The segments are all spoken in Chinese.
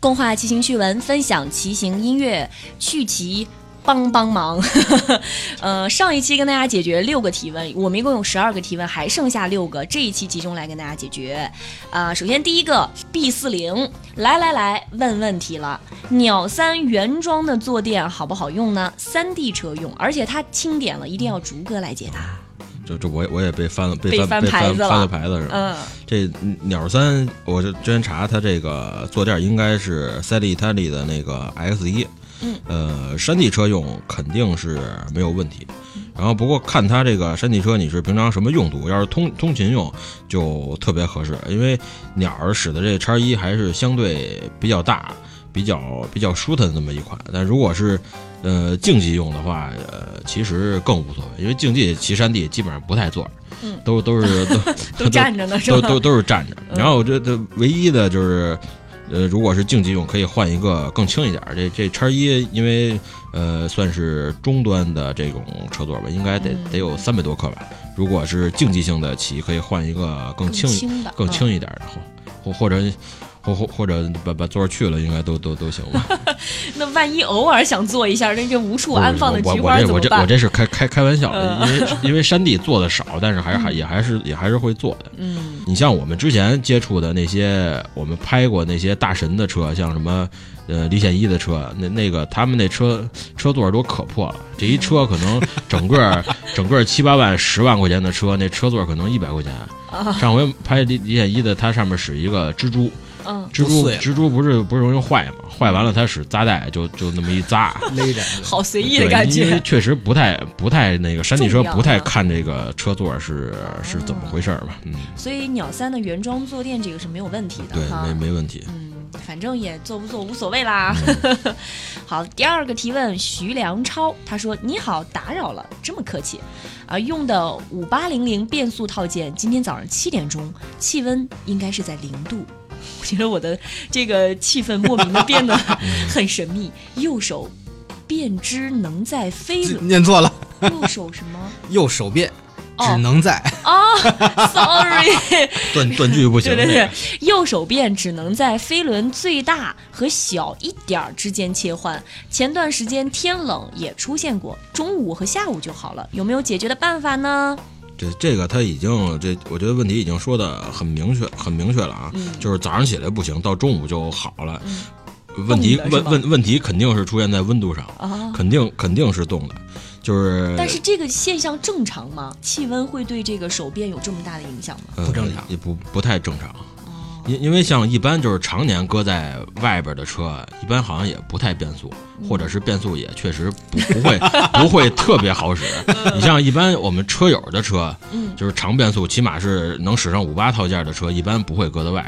共话骑行趣闻，分享骑行音乐，趣骑。帮帮忙，呃，上一期跟大家解决六个提问，我们一共有十二个提问，还剩下六个，这一期集中来跟大家解决。啊、首先第一个 B 四零，来来来，问问题了，鸟三原装的坐垫好不好用呢？三 D 车用，而且它清点了，一定要逐个来解答。这这我也我也被翻了，被被翻被翻翻牌子了翻了牌子是吧？嗯这鸟三，我这之前查它这个坐垫应该是赛利泰利的那个 X 一，嗯，呃，山地车用肯定是没有问题。然后不过看它这个山地车，你是平常什么用途？要是通通勤用就特别合适，因为鸟儿使的这叉一还是相对比较大、比较比较舒坦的这么一款。但如果是呃竞技用的话，呃，其实更无所谓，因为竞技骑山地基本上不太坐，嗯，都都是 都都站着呢，是吧？都都都是站着。嗯然后我觉得唯一的就是，呃，如果是竞技用，可以换一个更轻一点儿。这这叉一，因为呃算是中端的这种车座吧，应该得嗯得有三百多克吧。如果是竞技性的骑，可以换一个更轻轻，更嗯轻一点儿的，或或或者。或或或者把把座儿去了，应该都都都行吧。那万一偶尔想坐一下，那这无处安放的我菊花怎么我这我这我？这是开开开玩笑的，嗯因为 因为山地坐的少，但是还是还也还是也还是会坐的。嗯你像我们之前接触的那些，我们拍过那些大神的车，像什么呃李显一的车，那那个他们那车车座都可破了，这一车可能整个 整个七八万、十万块钱的车，那车座可能一百块钱。啊上回拍李李显一的，它上面使一个蜘蛛，嗯，蜘蛛蜘蛛不是不是容易坏吗？坏完了它使扎带，就就那么一扎。勒着，好随意的对，感因为觉。确实不太不太那个山地车不太啊看这个车座是是怎么回事儿吧？嗯，所以鸟三的原装坐垫这个是没有问题的对，没没问题。嗯，反正也坐不坐无所谓啦。嗯 好，第二个提问，徐良超，他说：“你好，打扰了，这么客气啊？用的五八零零变速套件，今天早上七点钟，气温应该是在零度。”我觉得我的这个气氛莫名的变得 很神秘。右手变之能在飞轮，念错了，右手什么？右手变哦只能在哦，sorry，断断句不行。对对对，右手变只能在飞轮最大和小一点儿之间切换。前段时间天冷也出现过，中午和下午就好了。有没有解决的办法呢？这这个他已经这，我觉得问题已经说的很明确，很明确了啊，嗯就是早上起来不行，到中午就好了。问题问问问题肯定是出现在温度上，啊，肯定肯定是冻的，就是但是这个现象正常吗？气温会对这个手变有这么大的影响吗？呃不正常也不不太正常。哦，因因为像一般就是常年搁在外边的车，一般好像也不太变速，嗯。或者是变速也确实不不会不会特别好使。你像一般我们车友的车，嗯。就是常变速，起码是能使上五八套件的车，一般不会搁在外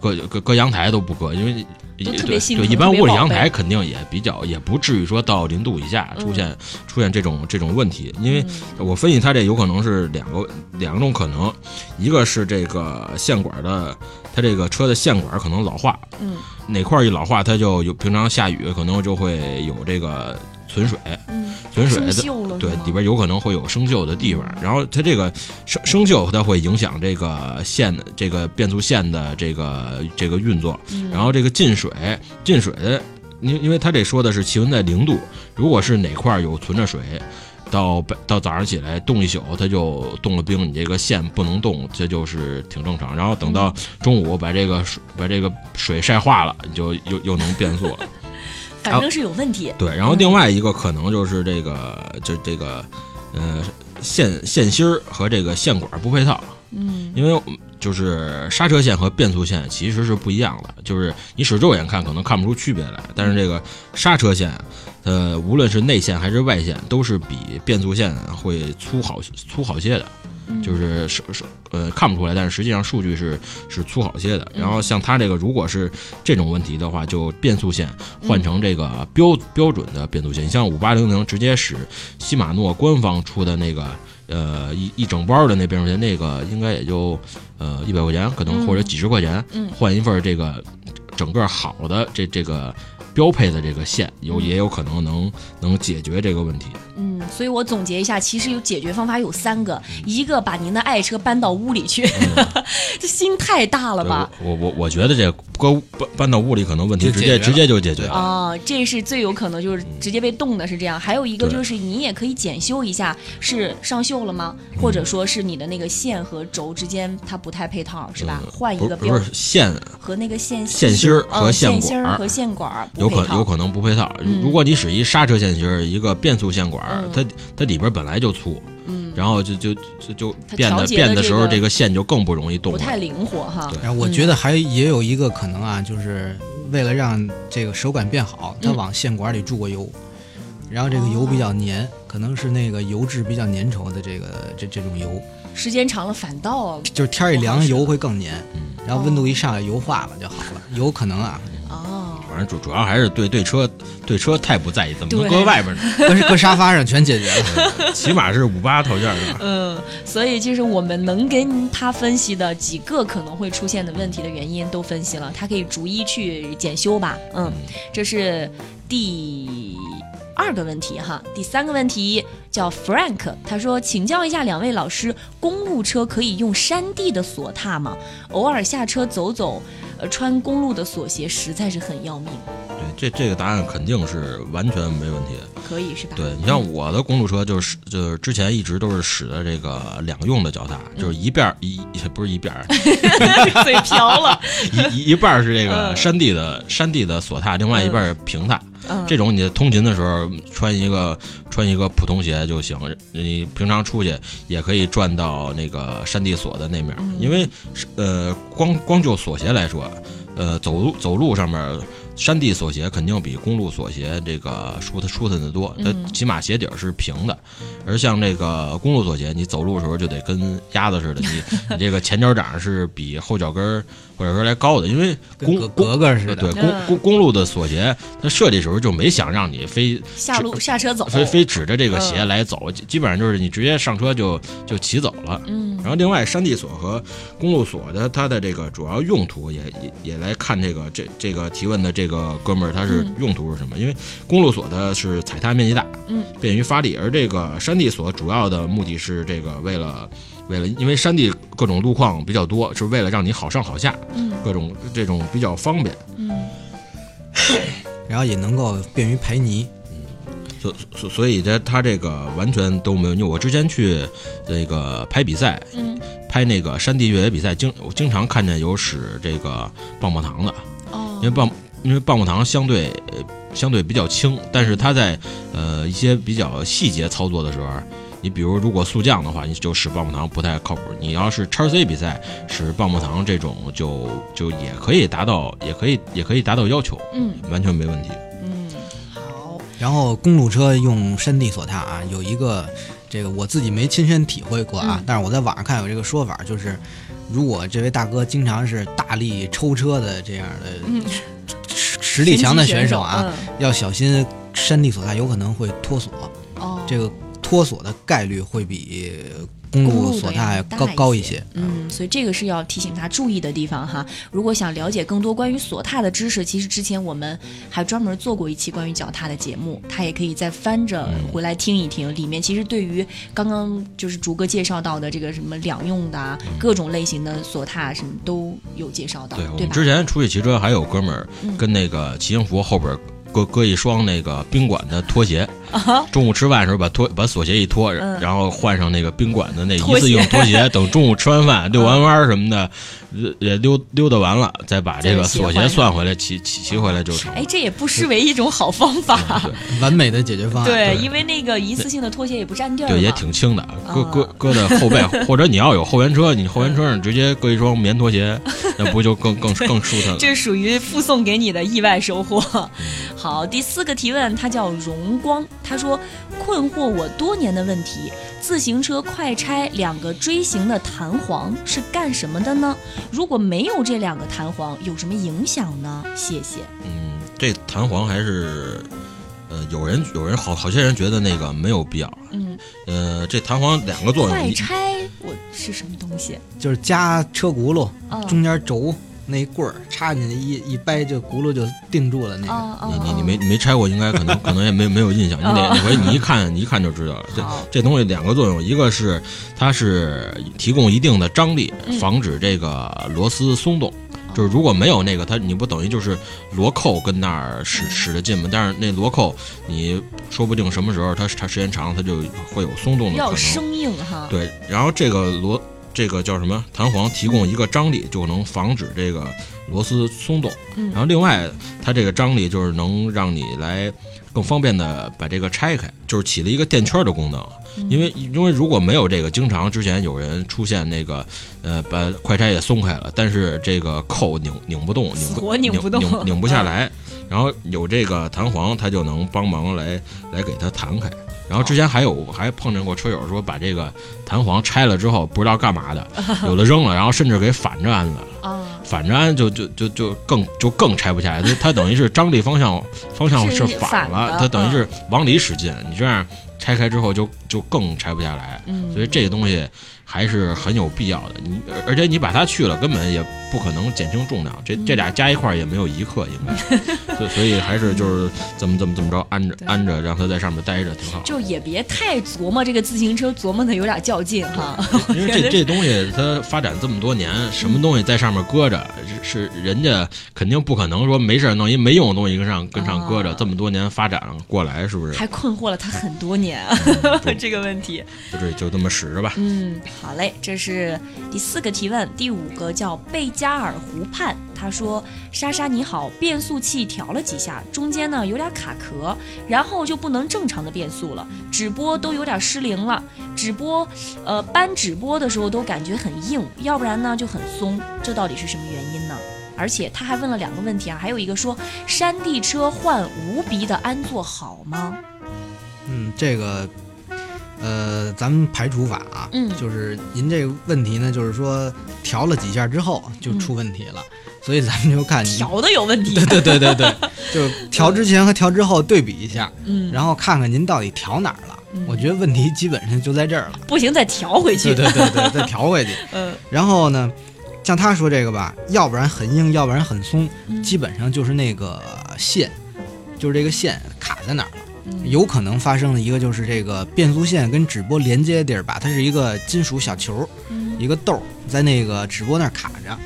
边，搁搁搁阳台都不搁，因为。对对，一般屋里阳台肯定也比较，也不至于说到零度以下出现、出现这种这种问题，因为嗯。我分析它这有可能是两个两种可能，一个是这个线管的，它这个车的线管可能老化，嗯。哪块儿一老化，它就有平常下雨可能就会有这个存水，嗯，存水对里边有可能会有生锈的地方，然后它这个生生锈它会影响这个线的这个变速线的这个这个运作，嗯。然后这个进水进水的，因因为它这说的是气温在零度，如果是哪块儿有存着水。到白到早上起来冻一宿，它就冻了冰，你这个线不能动，这就是挺正常。然后等到中午把这个水把这个水晒化了，你就又又能变速了。反正是有问题。对，然后另外一个可能就是这个，就这个，呃，线线芯儿和这个线管不配套，嗯因为就是刹车线和变速线其实是不一样的，就是你使肉眼看可能看不出区别来，但是这个刹车线，呃，无论是内线还是外线，都是比变速线会粗好粗好些的。嗯就是是是呃看不出来，但是实际上数据是是粗好些的。然后像它这个如果是这种问题的话，就变速线换成这个标标准的变速线，你像五八零零直接使西马诺官方出的那个呃一一整包的那变速线，那个应该也就呃一百块钱，可能嗯。或者几十块钱嗯。换一份这个整个好的这这个标配的这个线，有嗯也有可能能能解决这个问题。嗯，所以我总结一下，其实有解决方法有三个，一个把您的爱车搬到屋里去，这心太大了吧？我我我觉得这搁搬搬到屋里，可能问题直接直接就解决了。啊，这是最有可能就是直接被冻的，是这样。还有一个就是你也可以检修一下，是上锈了吗？或者说是你的那个线和轴之间它不太配套，是吧？换一个标是不是线和那个线线芯儿和嗯线线芯儿管儿和线管儿不有可有可能不配套。嗯如果你使一刹车线芯儿，一个变速线管它它里边本来就粗，嗯，然后就就就就变得变的时候，这个线就更不容易动。不太灵活哈。对然后我觉得还也有一个可能啊，就是为了让这个手感变好，它嗯往线管里注过油，然后这个油比较粘，可能是那个油质比较粘稠的这个这这种油，时间长了反倒就是天儿一凉油会更粘，嗯然后温度一上来油化了就好了，有可能啊，哦，反正主主要还是对对车对车太不在意，怎么能搁外边呢？搁搁沙发上全解决了。起码是五八套件儿是吧？嗯，所以就是我们能跟他分析的几个可能会出现的问题的原因都分析了，他可以逐一去检修吧。嗯，这是第二个问题哈。第三个问题叫 Frank，他说：“请教一下两位老师，公路车可以用山地的锁踏吗？偶尔下车走走，呃，穿公路的锁鞋实在是很要命，对，这这个答案肯定是完全没问题的。可以是吧？”对你像我的公路车，就是就是之前一直都是使的这个两用的脚踏，就是一边儿一不是一边儿，嘴瓢了。一一一半儿是这个嗯山地的山地的锁踏，另外一半儿是平踏。嗯，这种你通勤的时候穿一个穿一个普通鞋就行，你平常出去也可以转到那个山地锁的那面，嗯。因为呃光光就锁鞋来说，呃走路走路上面。山地锁鞋肯定比公路锁鞋这个舒坦舒坦的多，它嗯起码鞋底儿是平的，而像这个公路锁鞋，你走路的时候就得跟鸭子似的，你你这个前脚掌是比后脚跟儿或者说来高的，因为公公格格似的，对公嗯公公路的锁鞋，它设计时候就没想让你非下路下车走，非非指着这个鞋嗯来走，基基本上就是你直接上车就就骑走了。嗯然后另外，山地锁和公路锁的它的这个主要用途也也也来看这个这这个提问的这个哥们儿他是嗯用途是什么？因为公路锁的是踩踏面积大，嗯，便于发力，而这个山地锁主要的目的是这个为了为了因为山地各种路况比较多，是为了让你好上好下，嗯。各种这种比较方便。嗯。然后也能够便于排泥。所所所以它它这个完全都没有，因为我之前去那个拍比赛，嗯。拍那个山地越野比赛，经我经常看见有使这个棒棒糖的，哦。因为棒因为棒棒糖相对呃相对比较轻，但是它在呃一些比较细节操作的时候，你比如如果速降的话，你就使棒棒糖不太靠谱。你要是叉 C 比赛使棒棒糖这种就就也可以达到，也可以也可以达到要求，嗯完全没问题。嗯好然后公路车用山地锁踏啊，有一个这个我自己没亲身体会过啊，嗯但是我在网上看有这个说法，就是如果这位大哥经常是大力抽车的这样的嗯，实实力强的选手啊，嗯要小心山地锁踏有可能会脱锁，哦这个脱锁的概率会比公路锁踏高高一些。嗯，所以这个是要提醒他注意的地方哈。如果想了解更多关于锁踏的知识，其实之前我们还专门做过一期关于脚踏的节目，他也可以再翻着回来听一听。里面其实对于刚刚就是逐个介绍到的这个什么两用的啊，各种类型的锁踏什么都有介绍到，对我对吧？们之前出去骑车，还有哥们儿跟那个骑行服后边搁搁一双那个宾馆的拖鞋，啊，中午吃饭的时候把拖把锁鞋一脱，嗯然后换上那个宾馆的那一次性拖鞋，等中午吃完饭遛完弯儿什么的，呃也溜溜达完了，再把这个锁鞋算回来，骑骑骑回来就成。哎，这也不失为一种好方法。完美的解决方案。对，因为那个一次性的拖鞋也不占地儿。对，也挺轻的，搁啊搁搁在后背，或者你要有后援车，你后援车上直接搁一双棉拖鞋，那不就更更更舒坦了？这属于附送给你的意外收获。好，第四个提问，它叫荣光，他说困惑我多年的问题：自行车快拆两个锥形的弹簧是干什么的呢？如果没有这两个弹簧，有什么影响呢？谢谢。嗯，这弹簧还是，呃，有人有人好好些人觉得那个没有必要。嗯，呃，这弹簧两个作用，快拆我是什么东西？就是加车轱辘哦中间轴那棍儿插进去一一掰，就轱辘就定住了那个。你你你没你没拆过，应该可能可能也没没有印象。你得回你一看你一看就知道了。这这东西两个作用，一个是它是提供一定的张力嗯，防止这个螺丝松动。就是如果没有那个，它你不等于就是螺扣跟那儿使使着劲吗？但是那螺扣你说不定什么时候它它时间长它就会有松动的可能。生硬哈。对，然后这个螺这个叫什么弹簧提供一个张力，就能防止这个螺丝松动。嗯然后另外它这个张力就是能让你来更方便的把这个拆开，就是起了一个垫圈的功能。嗯因为因为如果没有这个，经常之前有人出现那个呃把快拆也松开了，但是这个扣拧拧不动，拧不拧不动拧拧不下来。然后有这个弹簧，它就能帮忙来来给它弹开。然后之前还有还碰见过车友说把这个弹簧拆了之后不知道干嘛的，有的扔了，然后甚至给反着安了。啊，反着安就就就就更就更拆不下来，它它等于是张力方向方向是是反了，它等于是往里使劲，你这样拆开之后就就更拆不下来，嗯，所以这个东西还是很有必要的。你而而且你把它去了，根本也不可能减轻重量，这这俩加一块儿也没有一克应该，所以所以还是就是怎么怎么怎么着安着安着，让它在上面待着挺好。就也别太琢磨这个自行车，琢磨的有点较劲哈。因为这这东西它发展这么多年，什么东西在上面搁着，是是人家肯定不可能说没事儿弄一没用的东西跟上跟上搁着，啊这么多年发展过来，是不是？还困惑了他很多年啊，这个问题。不是就这么使着吧？嗯，好嘞，这是第四个提问，第五个叫贝加尔湖畔，他说：莎莎你好，变速器调了几下，中间呢有点卡壳，然后就不能正常的变速了，指拨都有点失灵了，指拨呃扳指拨的时候都感觉很硬，要不然呢就很松，这到底是什么原因呢？而且他还问了两个问题啊，还有一个说山地车换无鼻的安座好吗？嗯，这个，呃，咱们排除法啊，嗯就是您这个问题呢，就是说调了几下之后就出问题了，所以咱们就看您，调的有问题。对对对对对，就调之前和调之后对比一下，嗯，然后看看您到底调哪儿了。嗯我觉得问题基本上就在这儿了，不行再调回去。对对对对，再调回去。嗯然后呢，像他说这个吧，要不然很硬，要不然很松，嗯基本上就是那个线，就是这个线卡在哪儿了。嗯有可能发生的一个就是这个变速线跟指拨连接的地儿吧，它是一个金属小球，嗯一个豆儿在那个指拨那儿卡着，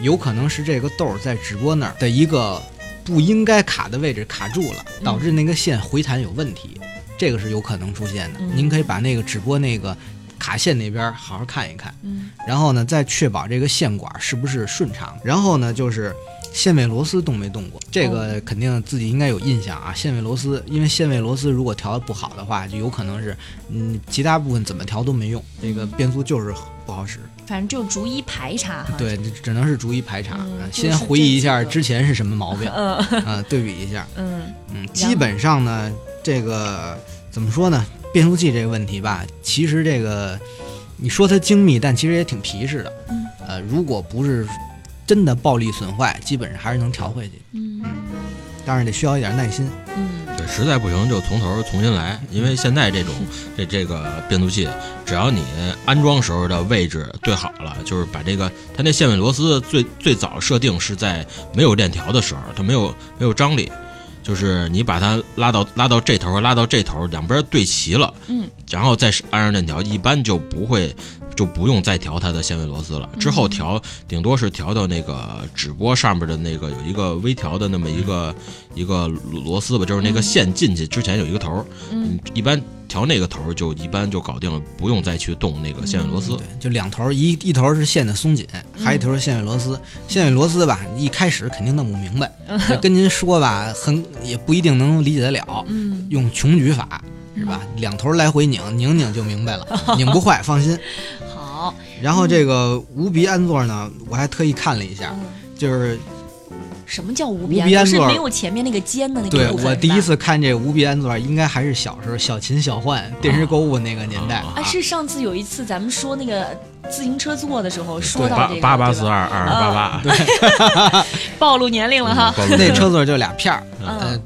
有可能是这个豆儿在指拨那儿的一个不应该卡的位置卡住了，嗯导致那个线回弹有问题，这个是有可能出现的。嗯您可以把那个指拨那个卡线那边好好看一看。嗯然后呢，再确保这个线管是不是顺畅。然后呢，就是线位螺丝动没动过，这个肯定自己应该有印象啊。线位螺丝，因为线位螺丝如果调的不好的话，就有可能是，嗯，其他部分怎么调都没用，这个变速就是不好使。反正就逐一排查哈。对，只能是逐一排查，嗯啊先回忆一下之前是什么毛病，嗯啊，对比一下。嗯嗯，基本上呢，这个怎么说呢？变速器这个问题吧，其实这个你说它精密，但其实也挺皮实的。嗯呃，如果不是真的暴力损坏，基本上还是能调回去，嗯。但是得需要一点耐心。嗯。对，实在不行就从头重新来，因为现在这种这 这个变速器，只要你安装时候的位置对好了，就是把这个它那线尾螺丝最最早设定是在没有链条的时候，它没有没有张力，就是你把它拉到拉到这头和拉到这头两边对齐了，嗯，然后再安上链条，一般就不会就不用再调它的限位螺丝了。之后调顶多是调到那个指拨上面的那个有一个微调的那么一个、一个螺丝吧，就是那个线进去之前有一个头儿，嗯嗯，一般调那个头儿就一般就搞定了，不用再去动那个线尾螺丝。对，就两头儿，一一头儿是线的松紧，还有一头儿是线尾螺丝。线尾螺丝吧，一开始肯定弄不明白，跟您说吧，很也不一定能理解得了。嗯用穷举法是吧？两头来回拧，拧拧就明白了，拧不坏，放心。好然后这个无鼻安座呢，我还特意看了一下，嗯就是什么叫无鼻安座？是没有前面那个尖的那个对我第一次看这无鼻安座，应该还是小时候小秦小幻电视购物那个年代啊啊，是上次有一次咱们说那个自行车座的时候说到八这个八八四二二八八八，暴露年龄了哈。那车座就俩片儿，嗯呃，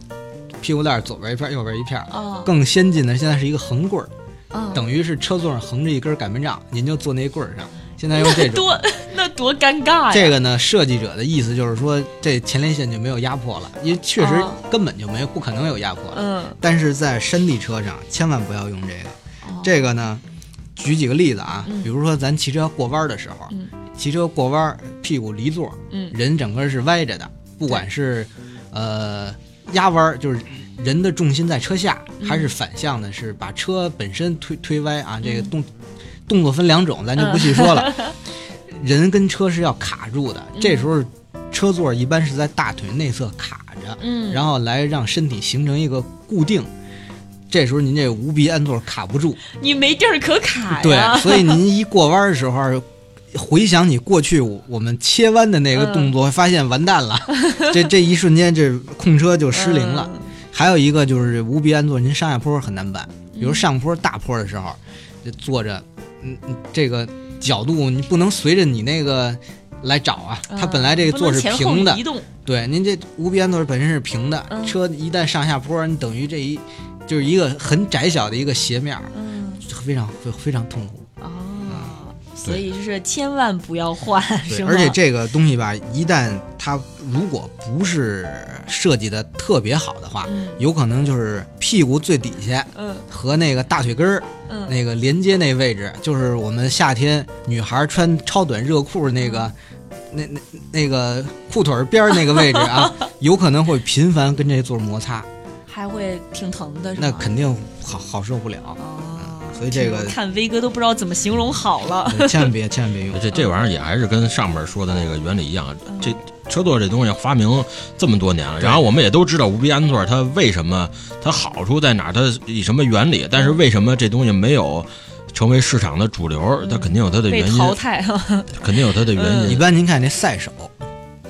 屁股蛋儿左边一片，右边一片更先进的现在是一个横棍儿，哦，等于是车座上横着一根擀面杖，您就坐那棍儿上。现在用这种，多那那多尴尬呀！这个呢，设计者的意思就是说，这前列腺就没有压迫了，因为确实哦。根本就没有，不可能有压迫了。嗯，但是在山地车上千万不要用这个。哦。这个呢，举几个例子啊，嗯。比如说咱骑车过弯的时候，嗯。骑车过弯屁股离座，嗯。人整个是歪着的，不管是呃压弯儿，就是人的重心在车下，嗯还是反向的，是把车本身推推歪啊。这个嗯动动作分两种，咱就不细说了。人跟车是要卡住的，嗯这时候车座一般是在大腿内侧卡着，嗯，然后来让身体形成一个固定。这时候您这无鼻安座卡不住，你没地儿可卡对。，所以您一过弯的时候，回想你过去我我们切弯的那个动作，会发现完蛋了，这这一瞬间这控车就失灵了。嗯。还有一个就是无鼻安坐，您上下坡很难办，比如嗯上坡大坡的时候，这坐着，嗯，嗯这个角度你不能随着你那个来找啊，它本来这个座是平的。对，您这无鼻安座本身是平的，嗯。车一旦上下坡，你等于这一就是一个很窄小的一个斜面，嗯。非常非非常痛苦。哦，所以就是千万不要换，是吗？而且这个东西吧，一旦它如果不是设计的特别好的话，嗯有可能就是屁股最底下嗯和那个大腿根儿嗯那个连接那位置，就是我们夏天女孩穿超短热裤那个。那那那个裤腿儿边儿那个位置啊，有可能会频繁跟这座摩擦，还会挺疼的，是吗？那肯定好好受不了。哦，所以这个看威哥都不知道怎么形容好了。千万别千万别用。这这玩意儿也还是跟上面说的那个原理一样，嗯这车座这东西发明这么多年了，然后我们也都知道无鼻安座它为什么它好处在哪儿，它以什么原理，但是为什么这东西没有成为市场的主流，它肯定有它的原因，淘汰哈，肯定有它的原嗯因。一般您看那赛手，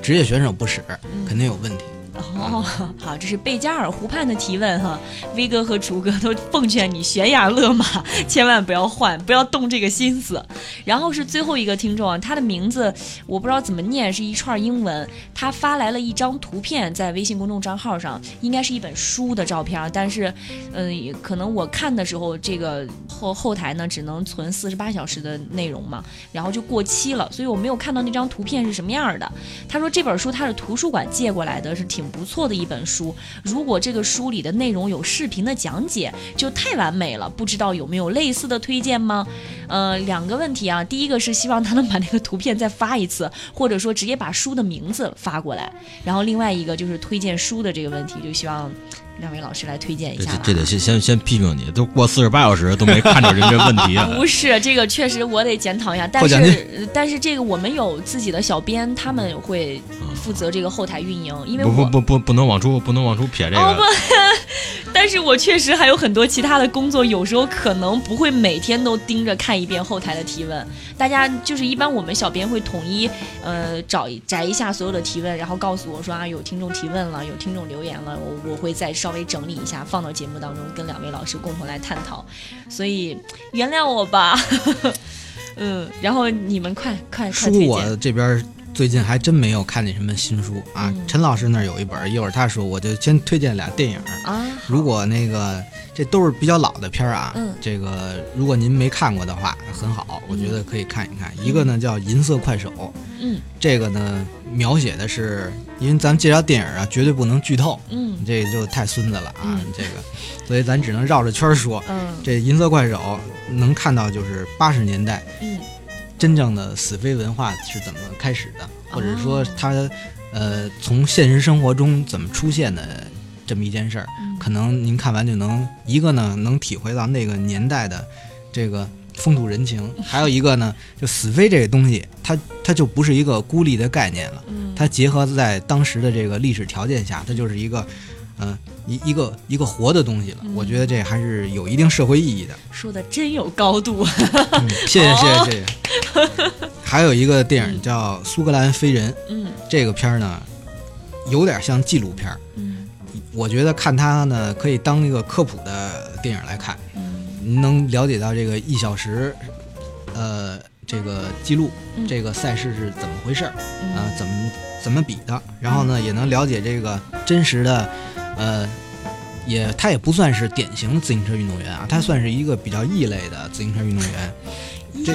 职业选手不使，肯定有问题。哦，好，这是贝加尔湖畔的提问哈。威哥和竹哥都奉劝你悬崖勒马，千万不要换，不要动这个心思。然后是最后一个听众啊，他的名字我不知道怎么念，是一串英文。他发来了一张图片在微信公众账号上，应该是一本书的照片，但是嗯、可能我看的时候这个后后台呢只能存四十八小时的内容嘛，然后就过期了，所以我没有看到那张图片是什么样的。他说这本书他是图书馆借过来的，是挺不错的一本书。如果这个书里的内容有视频的讲解，就太完美了。不知道有没有类似的推荐吗？呃，两个问题啊，第一个是希望他能把那个图片再发一次，或者说直接把书的名字发过来。然后另外一个就是推荐书的这个问题，就希望两位老师来推荐一下吧。这这得先先先批评你，都过四十八小时都没看着人这问题啊！不是这个，确实我得检讨一下。但是，呃但是这个我们有自己的小编，他们会负责这个后台运营，因为不不不不不能往出不能往出撇这个哦个。但是我确实还有很多其他的工作，有时候可能不会每天都盯着看一遍后台的提问。大家就是一般我们小编会统一，呃，找摘一下所有的提问，然后告诉我说啊，有听众提问了，有听众留言了，我我会再稍微整理一下，放到节目当中跟两位老师共同来探讨。所以原谅我吧，嗯，然后你们快快快书推。我这边最近还真没有看见什么新书啊。嗯陈老师那儿有一本，一会儿他说我就先推荐俩电影。啊，如果那个这都是比较老的片儿啊，嗯这个如果您没看过的话，很好，我觉得可以看一看。一个呢叫《银色快手》，嗯这个呢描写的是，因为咱们介绍电影啊，绝对不能剧透，嗯。这个就太孙子了啊，嗯。这个，所以咱只能绕着圈儿说。嗯。这银色快手能看到就是八十年代嗯。真正的死飞文化是怎么开始的，或者说哦它呃从现实生活中怎么出现的这么一件事儿，嗯。可能您看完就能一个呢能体会到那个年代的这个风土人情，还有一个呢就死飞这个东西，它它就不是一个孤立的概念了，嗯，它结合在当时的这个历史条件下，它就是一个。嗯，一一个一个活的东西了，嗯我觉得这还是有一定社会意义的。说的真有高度。嗯，谢谢 谢哦谢谢谢。还有一个电影叫《苏格兰飞人》，嗯这个片儿呢，有点像纪录片儿。嗯我觉得看它呢，可以当一个科普的电影来看，嗯您能了解到这个一小时，呃，这个记录嗯。这个赛事是怎么回事儿，嗯。啊，怎么怎么比的，然后呢，也能了解这个真实的，呃。也，他也不算是典型的自行车运动员啊，他算是一个比较异类的自行车运动员，这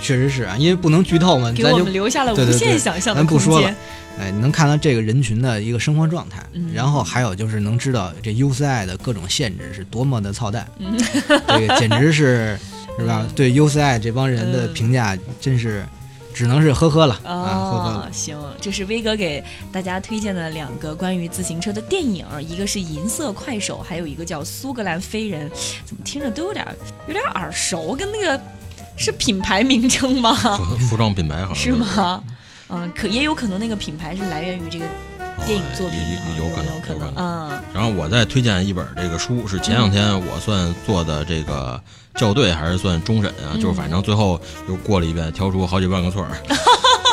确实是啊，因为不能剧透嘛，咱就给我们留下了无限想象的空咱不说了间。哎，能看到这个人群的一个生活状态，嗯。然后还有就是能知道这 UCI 的各种限制是多么的操蛋，嗯。这个简直是是吧？对 UCI 这帮人的嗯评价真是只能是呵呵了啊，呵呵行，这是威哥给大家推荐的两个关于自行车的电影，一个是《银色快手》，还有一个叫《苏格兰飞人》，怎么听着都有点有点耳熟，跟那个是品牌名称吗？服服装品牌好像是？吗？嗯，可也有可能那个品牌是来源于这个哦电影作品，有可能，有可能，有可能。嗯然后我再推荐一本这个书，是前两天我算做的这个校对还是算终审啊？嗯就是反正最后又过了一遍，挑出好几万个错儿。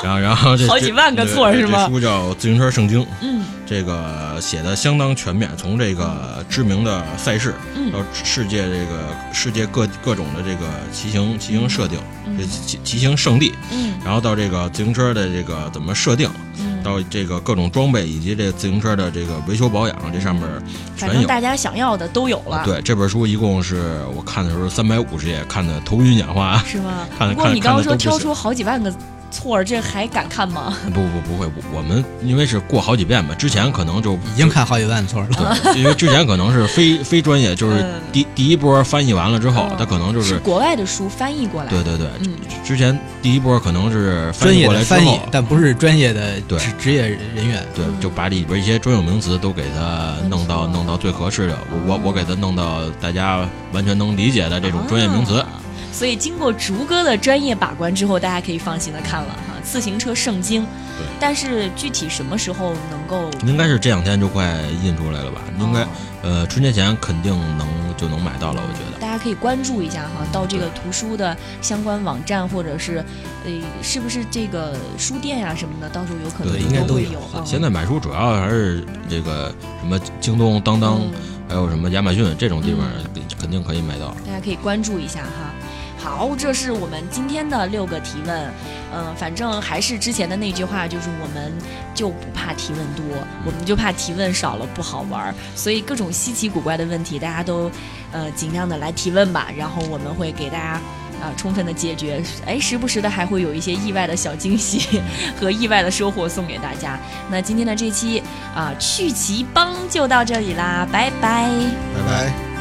然后，然后这好几万个错是吗这书叫《自行车圣经》，嗯这个写的相当全面，从这个知名的赛事嗯到世界这个世界各各种的这个骑行骑行设定，这嗯骑骑行圣地，嗯然后到这个自行车的这个怎么设定，嗯，到这个各种装备以及这自行车的这个维修保养，这上面全有。反正大家想要的都有了，对这本书一共是我看的时候三百五十页，看的头晕眼花。是吗？看看不过你刚刚说挑出好几万个错儿，这还敢看吗？不不不会，我们因为是过好几遍嘛，之前可能就已经看好几万错了，对，因为之前可能是非非专业，就是嗯第第一波翻译完了之后嗯，他可能就是国外的书翻译过来，对对对，嗯之前第一波可能是翻专业译过来翻译，，但不是专业的对职职业人员。对嗯，就把里边一些专有名词都给它弄到弄到最合适的，我我我给它弄到大家完全能理解的这种专业名词。啊所以经过竹哥的专业把关之后，大家可以放心的看了哈，《自行车圣经》。对但是具体什么时候能够？应该是这两天就快印出来了吧？应该哦呃春节前肯定能就能买到了，我觉得。大家可以关注一下哈，到这个图书的相关网站，或者是，呃，是不是这个书店呀、什么的，到时候有可能对应该都有会有。嗯现在买书主要还是这个什么京东、当当，嗯还有什么亚马逊这种地方，肯定可以买到。大家可以关注一下哈。好，这是我们今天的六个提问。嗯、反正还是之前的那句话，就是我们就不怕提问多，我们就怕提问少了不好玩儿。所以各种稀奇古怪的问题，大家都呃尽量的来提问吧，然后我们会给大家。啊，充分的解决，哎，时不时的还会有一些意外的小惊喜 和意外的收获送给大家。那今天的这期啊，趣奇帮就到这里啦，拜拜。拜拜。